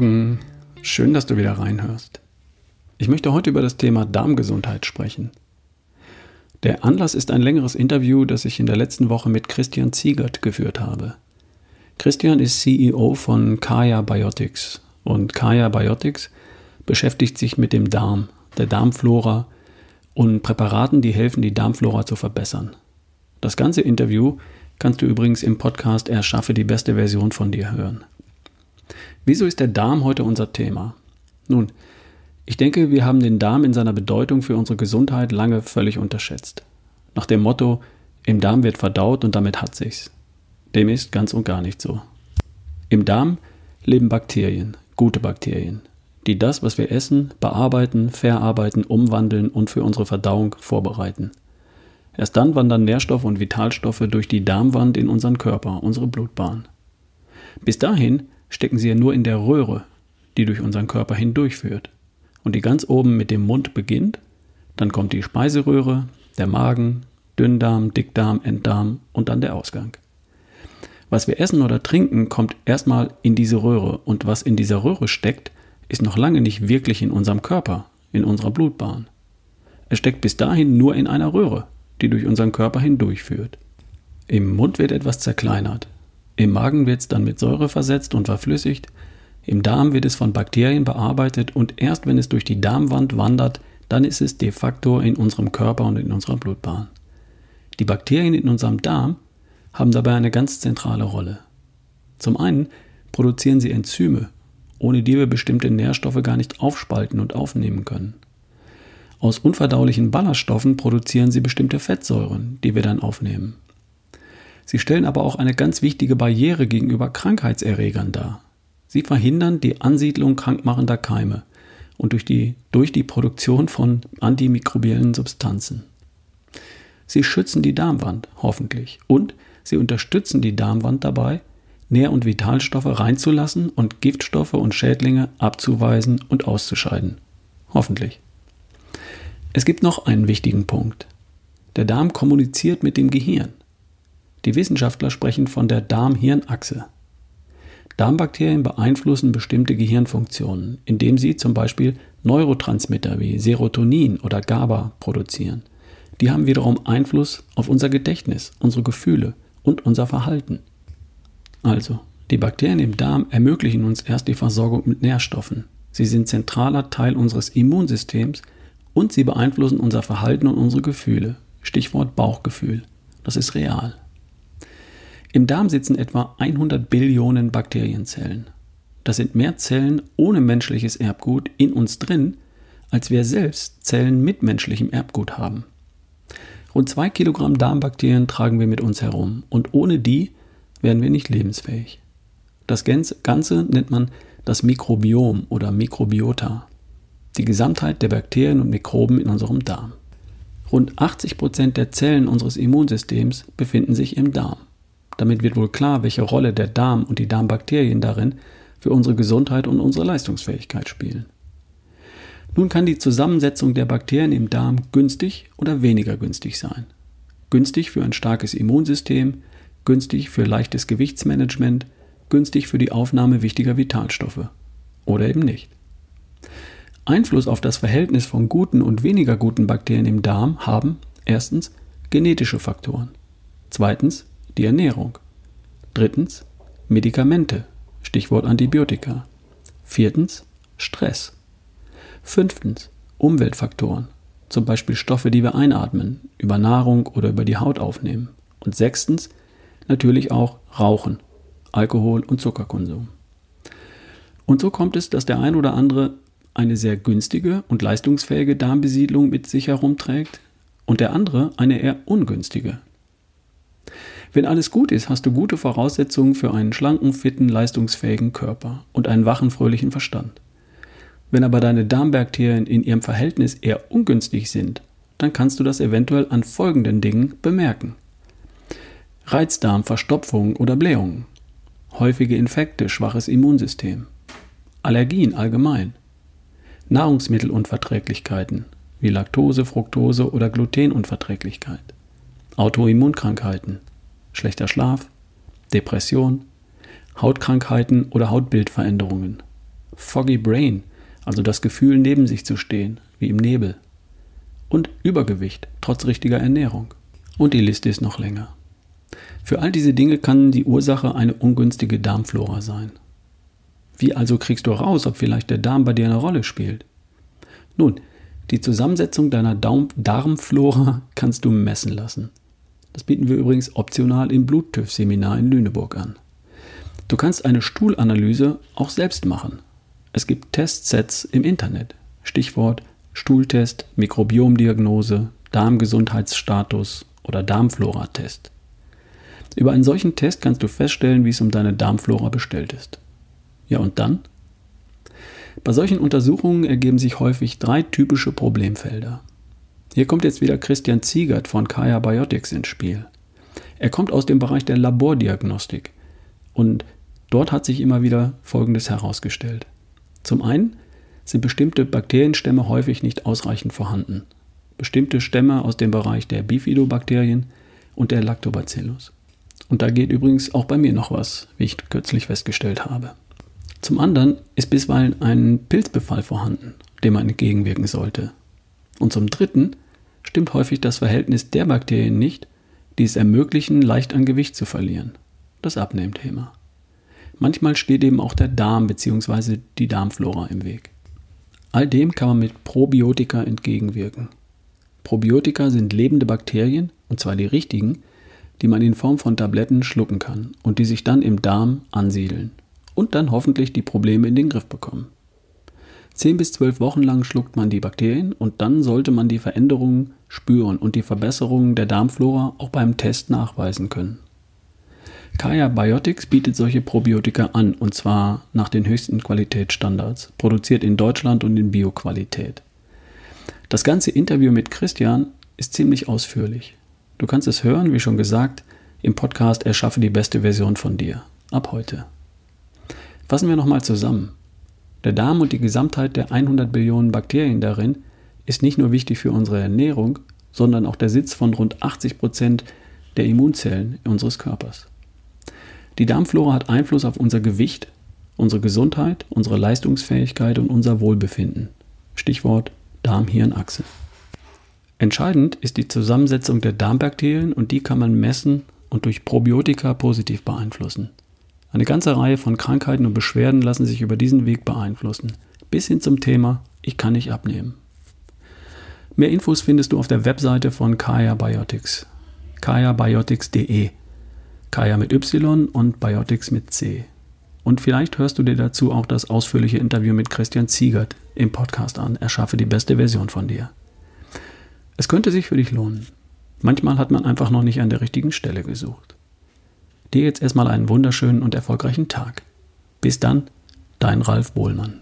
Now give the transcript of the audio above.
Morgen, schön, dass du wieder reinhörst. Ich möchte heute über das Thema Darmgesundheit sprechen. Der Anlass ist ein längeres Interview, das ich in der letzten Woche mit Christian Ziegert geführt habe. Christian ist CEO von Kaya Biotics und Kaya Biotics beschäftigt sich mit dem Darm, der Darmflora und Präparaten, die helfen, die Darmflora zu verbessern. Das ganze Interview kannst du übrigens im Podcast Erschaffe die beste Version von dir hören. Wieso ist der Darm heute unser Thema? Nun, ich denke, wir haben den Darm in seiner Bedeutung für unsere Gesundheit lange völlig unterschätzt. Nach dem Motto, im Darm wird verdaut und damit hat sich's. Dem ist ganz und gar nicht so. Im Darm leben Bakterien, gute Bakterien, die das, was wir essen, bearbeiten, verarbeiten, umwandeln und für unsere Verdauung vorbereiten. Erst dann wandern Nährstoffe und Vitalstoffe durch die Darmwand in unseren Körper, unsere Blutbahn. Bis dahin stecken sie ja nur in der Röhre, die durch unseren Körper hindurchführt und die ganz oben mit dem Mund beginnt, dann kommt die Speiseröhre, der Magen, Dünndarm, Dickdarm, Enddarm und dann der Ausgang. Was wir essen oder trinken, kommt erstmal in diese Röhre und was in dieser Röhre steckt, ist noch lange nicht wirklich in unserem Körper, in unserer Blutbahn. Es steckt bis dahin nur in einer Röhre, die durch unseren Körper hindurchführt. Im Mund wird etwas zerkleinert, im Magen wird es dann mit Säure versetzt und verflüssigt, im Darm wird es von Bakterien bearbeitet und erst wenn es durch die Darmwand wandert, dann ist es de facto in unserem Körper und in unserer Blutbahn. Die Bakterien in unserem Darm haben dabei eine ganz zentrale Rolle. Zum einen produzieren sie Enzyme, ohne die wir bestimmte Nährstoffe gar nicht aufspalten und aufnehmen können. Aus unverdaulichen Ballaststoffen produzieren sie bestimmte Fettsäuren, die wir dann aufnehmen. Sie stellen aber auch eine ganz wichtige Barriere gegenüber Krankheitserregern dar. Sie verhindern die Ansiedlung krankmachender Keime und durch die, durch die Produktion von antimikrobiellen Substanzen. Sie schützen die Darmwand, hoffentlich, und sie unterstützen die Darmwand dabei, Nähr- und Vitalstoffe reinzulassen und Giftstoffe und Schädlinge abzuweisen und auszuscheiden. Hoffentlich. Es gibt noch einen wichtigen Punkt. Der Darm kommuniziert mit dem Gehirn. Die Wissenschaftler sprechen von der Darm-Hirn-Achse. Darmbakterien beeinflussen bestimmte Gehirnfunktionen, indem sie zum Beispiel Neurotransmitter wie Serotonin oder GABA produzieren. Die haben wiederum Einfluss auf unser Gedächtnis, unsere Gefühle und unser Verhalten. Also, die Bakterien im Darm ermöglichen uns erst die Versorgung mit Nährstoffen. Sie sind zentraler Teil unseres Immunsystems und sie beeinflussen unser Verhalten und unsere Gefühle. Stichwort Bauchgefühl. Das ist real. Im Darm sitzen etwa 100 Billionen Bakterienzellen. Das sind mehr Zellen ohne menschliches Erbgut in uns drin, als wir selbst Zellen mit menschlichem Erbgut haben. Rund zwei Kilogramm Darmbakterien tragen wir mit uns herum und ohne die wären wir nicht lebensfähig. Das Ganze nennt man das Mikrobiom oder Mikrobiota, die Gesamtheit der Bakterien und Mikroben in unserem Darm. Rund 80 Prozent der Zellen unseres Immunsystems befinden sich im Darm. Damit wird wohl klar, welche Rolle der Darm und die Darmbakterien darin für unsere Gesundheit und unsere Leistungsfähigkeit spielen. Nun kann die Zusammensetzung der Bakterien im Darm günstig oder weniger günstig sein. Günstig für ein starkes Immunsystem, günstig für leichtes Gewichtsmanagement, günstig für die Aufnahme wichtiger Vitalstoffe oder eben nicht. Einfluss auf das Verhältnis von guten und weniger guten Bakterien im Darm haben erstens genetische Faktoren, zweitens die Ernährung. Drittens Medikamente, Stichwort Antibiotika. Viertens Stress. Fünftens Umweltfaktoren, zum Beispiel Stoffe, die wir einatmen, über Nahrung oder über die Haut aufnehmen. Und sechstens natürlich auch Rauchen, Alkohol und Zuckerkonsum. Und so kommt es, dass der ein oder andere eine sehr günstige und leistungsfähige Darmbesiedlung mit sich herumträgt und der andere eine eher ungünstige. Wenn alles gut ist, hast du gute Voraussetzungen für einen schlanken, fitten, leistungsfähigen Körper und einen wachen, fröhlichen Verstand. Wenn aber deine Darmbakterien in ihrem Verhältnis eher ungünstig sind, dann kannst du das eventuell an folgenden Dingen bemerken. Reizdarm, Verstopfung oder Blähungen, häufige Infekte, schwaches Immunsystem, Allergien allgemein, Nahrungsmittelunverträglichkeiten wie Laktose, Fructose oder Glutenunverträglichkeit, Autoimmunkrankheiten, schlechter Schlaf, Depression, Hautkrankheiten oder Hautbildveränderungen, Foggy Brain, also das Gefühl, neben sich zu stehen, wie im Nebel. Und Übergewicht, trotz richtiger Ernährung. Und die Liste ist noch länger. Für all diese Dinge kann die Ursache eine ungünstige Darmflora sein. Wie also kriegst du raus, ob vielleicht der Darm bei dir eine Rolle spielt? Nun, die Zusammensetzung deiner Darmflora kannst du messen lassen. Das bieten wir übrigens optional im Bluttüff-Seminar in Lüneburg an. Du kannst eine Stuhlanalyse auch selbst machen. Es gibt Testsets im Internet. Stichwort Stuhltest, Mikrobiomdiagnose, Darmgesundheitsstatus oder Darmflora-Test. Über einen solchen Test kannst du feststellen, wie es um deine Darmflora bestellt ist. Ja, und dann? Bei solchen Untersuchungen ergeben sich häufig drei typische Problemfelder. Hier kommt jetzt wieder Christian Ziegert von Kaya Biotics ins Spiel. Er kommt aus dem Bereich der Labordiagnostik und dort hat sich immer wieder Folgendes herausgestellt. Zum einen sind bestimmte Bakterienstämme häufig nicht ausreichend vorhanden. Bestimmte Stämme aus dem Bereich der Bifidobakterien und der Lactobacillus. Und da geht übrigens auch bei mir noch was, wie ich kürzlich festgestellt habe. Zum anderen ist bisweilen ein Pilzbefall vorhanden, dem man entgegenwirken sollte. Und zum dritten stimmt häufig das Verhältnis der Bakterien nicht, die es ermöglichen, leicht an Gewicht zu verlieren. Das Abnehmthema. Manchmal steht eben auch der Darm bzw. die Darmflora im Weg. All dem kann man mit Probiotika entgegenwirken. Probiotika sind lebende Bakterien, und zwar die richtigen, die man in Form von Tabletten schlucken kann und die sich dann im Darm ansiedeln und dann hoffentlich die Probleme in den Griff bekommen. Zehn bis zwölf Wochen lang schluckt man die Bakterien und dann sollte man die Veränderungen spüren und die Verbesserungen der Darmflora auch beim Test nachweisen können. Kaya Biotics bietet solche Probiotika an und zwar nach den höchsten Qualitätsstandards, produziert in Deutschland und in Bioqualität. Das ganze Interview mit Christian ist ziemlich ausführlich. Du kannst es hören, wie schon gesagt, im Podcast Erschaffe die beste Version von dir. Ab heute. Fassen wir nochmal zusammen. Der Darm und die Gesamtheit der 100 Billionen Bakterien darin ist nicht nur wichtig für unsere Ernährung, sondern auch der Sitz von rund 80 Prozent der Immunzellen unseres Körpers. Die Darmflora hat Einfluss auf unser Gewicht, unsere Gesundheit, unsere Leistungsfähigkeit und unser Wohlbefinden. Stichwort Darm-Hirn-Achse. Entscheidend ist die Zusammensetzung der Darmbakterien und die kann man messen und durch Probiotika positiv beeinflussen. Eine ganze Reihe von Krankheiten und Beschwerden lassen sich über diesen Weg beeinflussen, bis hin zum Thema Ich kann nicht abnehmen. Mehr Infos findest du auf der Webseite von Kaya Biotics. kayabiotics.de. Kaya mit Y und Biotics mit C. Und vielleicht hörst du dir dazu auch das ausführliche Interview mit Christian Ziegert im Podcast an. Erschaffe die beste Version von dir. Es könnte sich für dich lohnen. Manchmal hat man einfach noch nicht an der richtigen Stelle gesucht. Dir jetzt erstmal einen wunderschönen und erfolgreichen Tag. Bis dann, dein Ralf Bohlmann.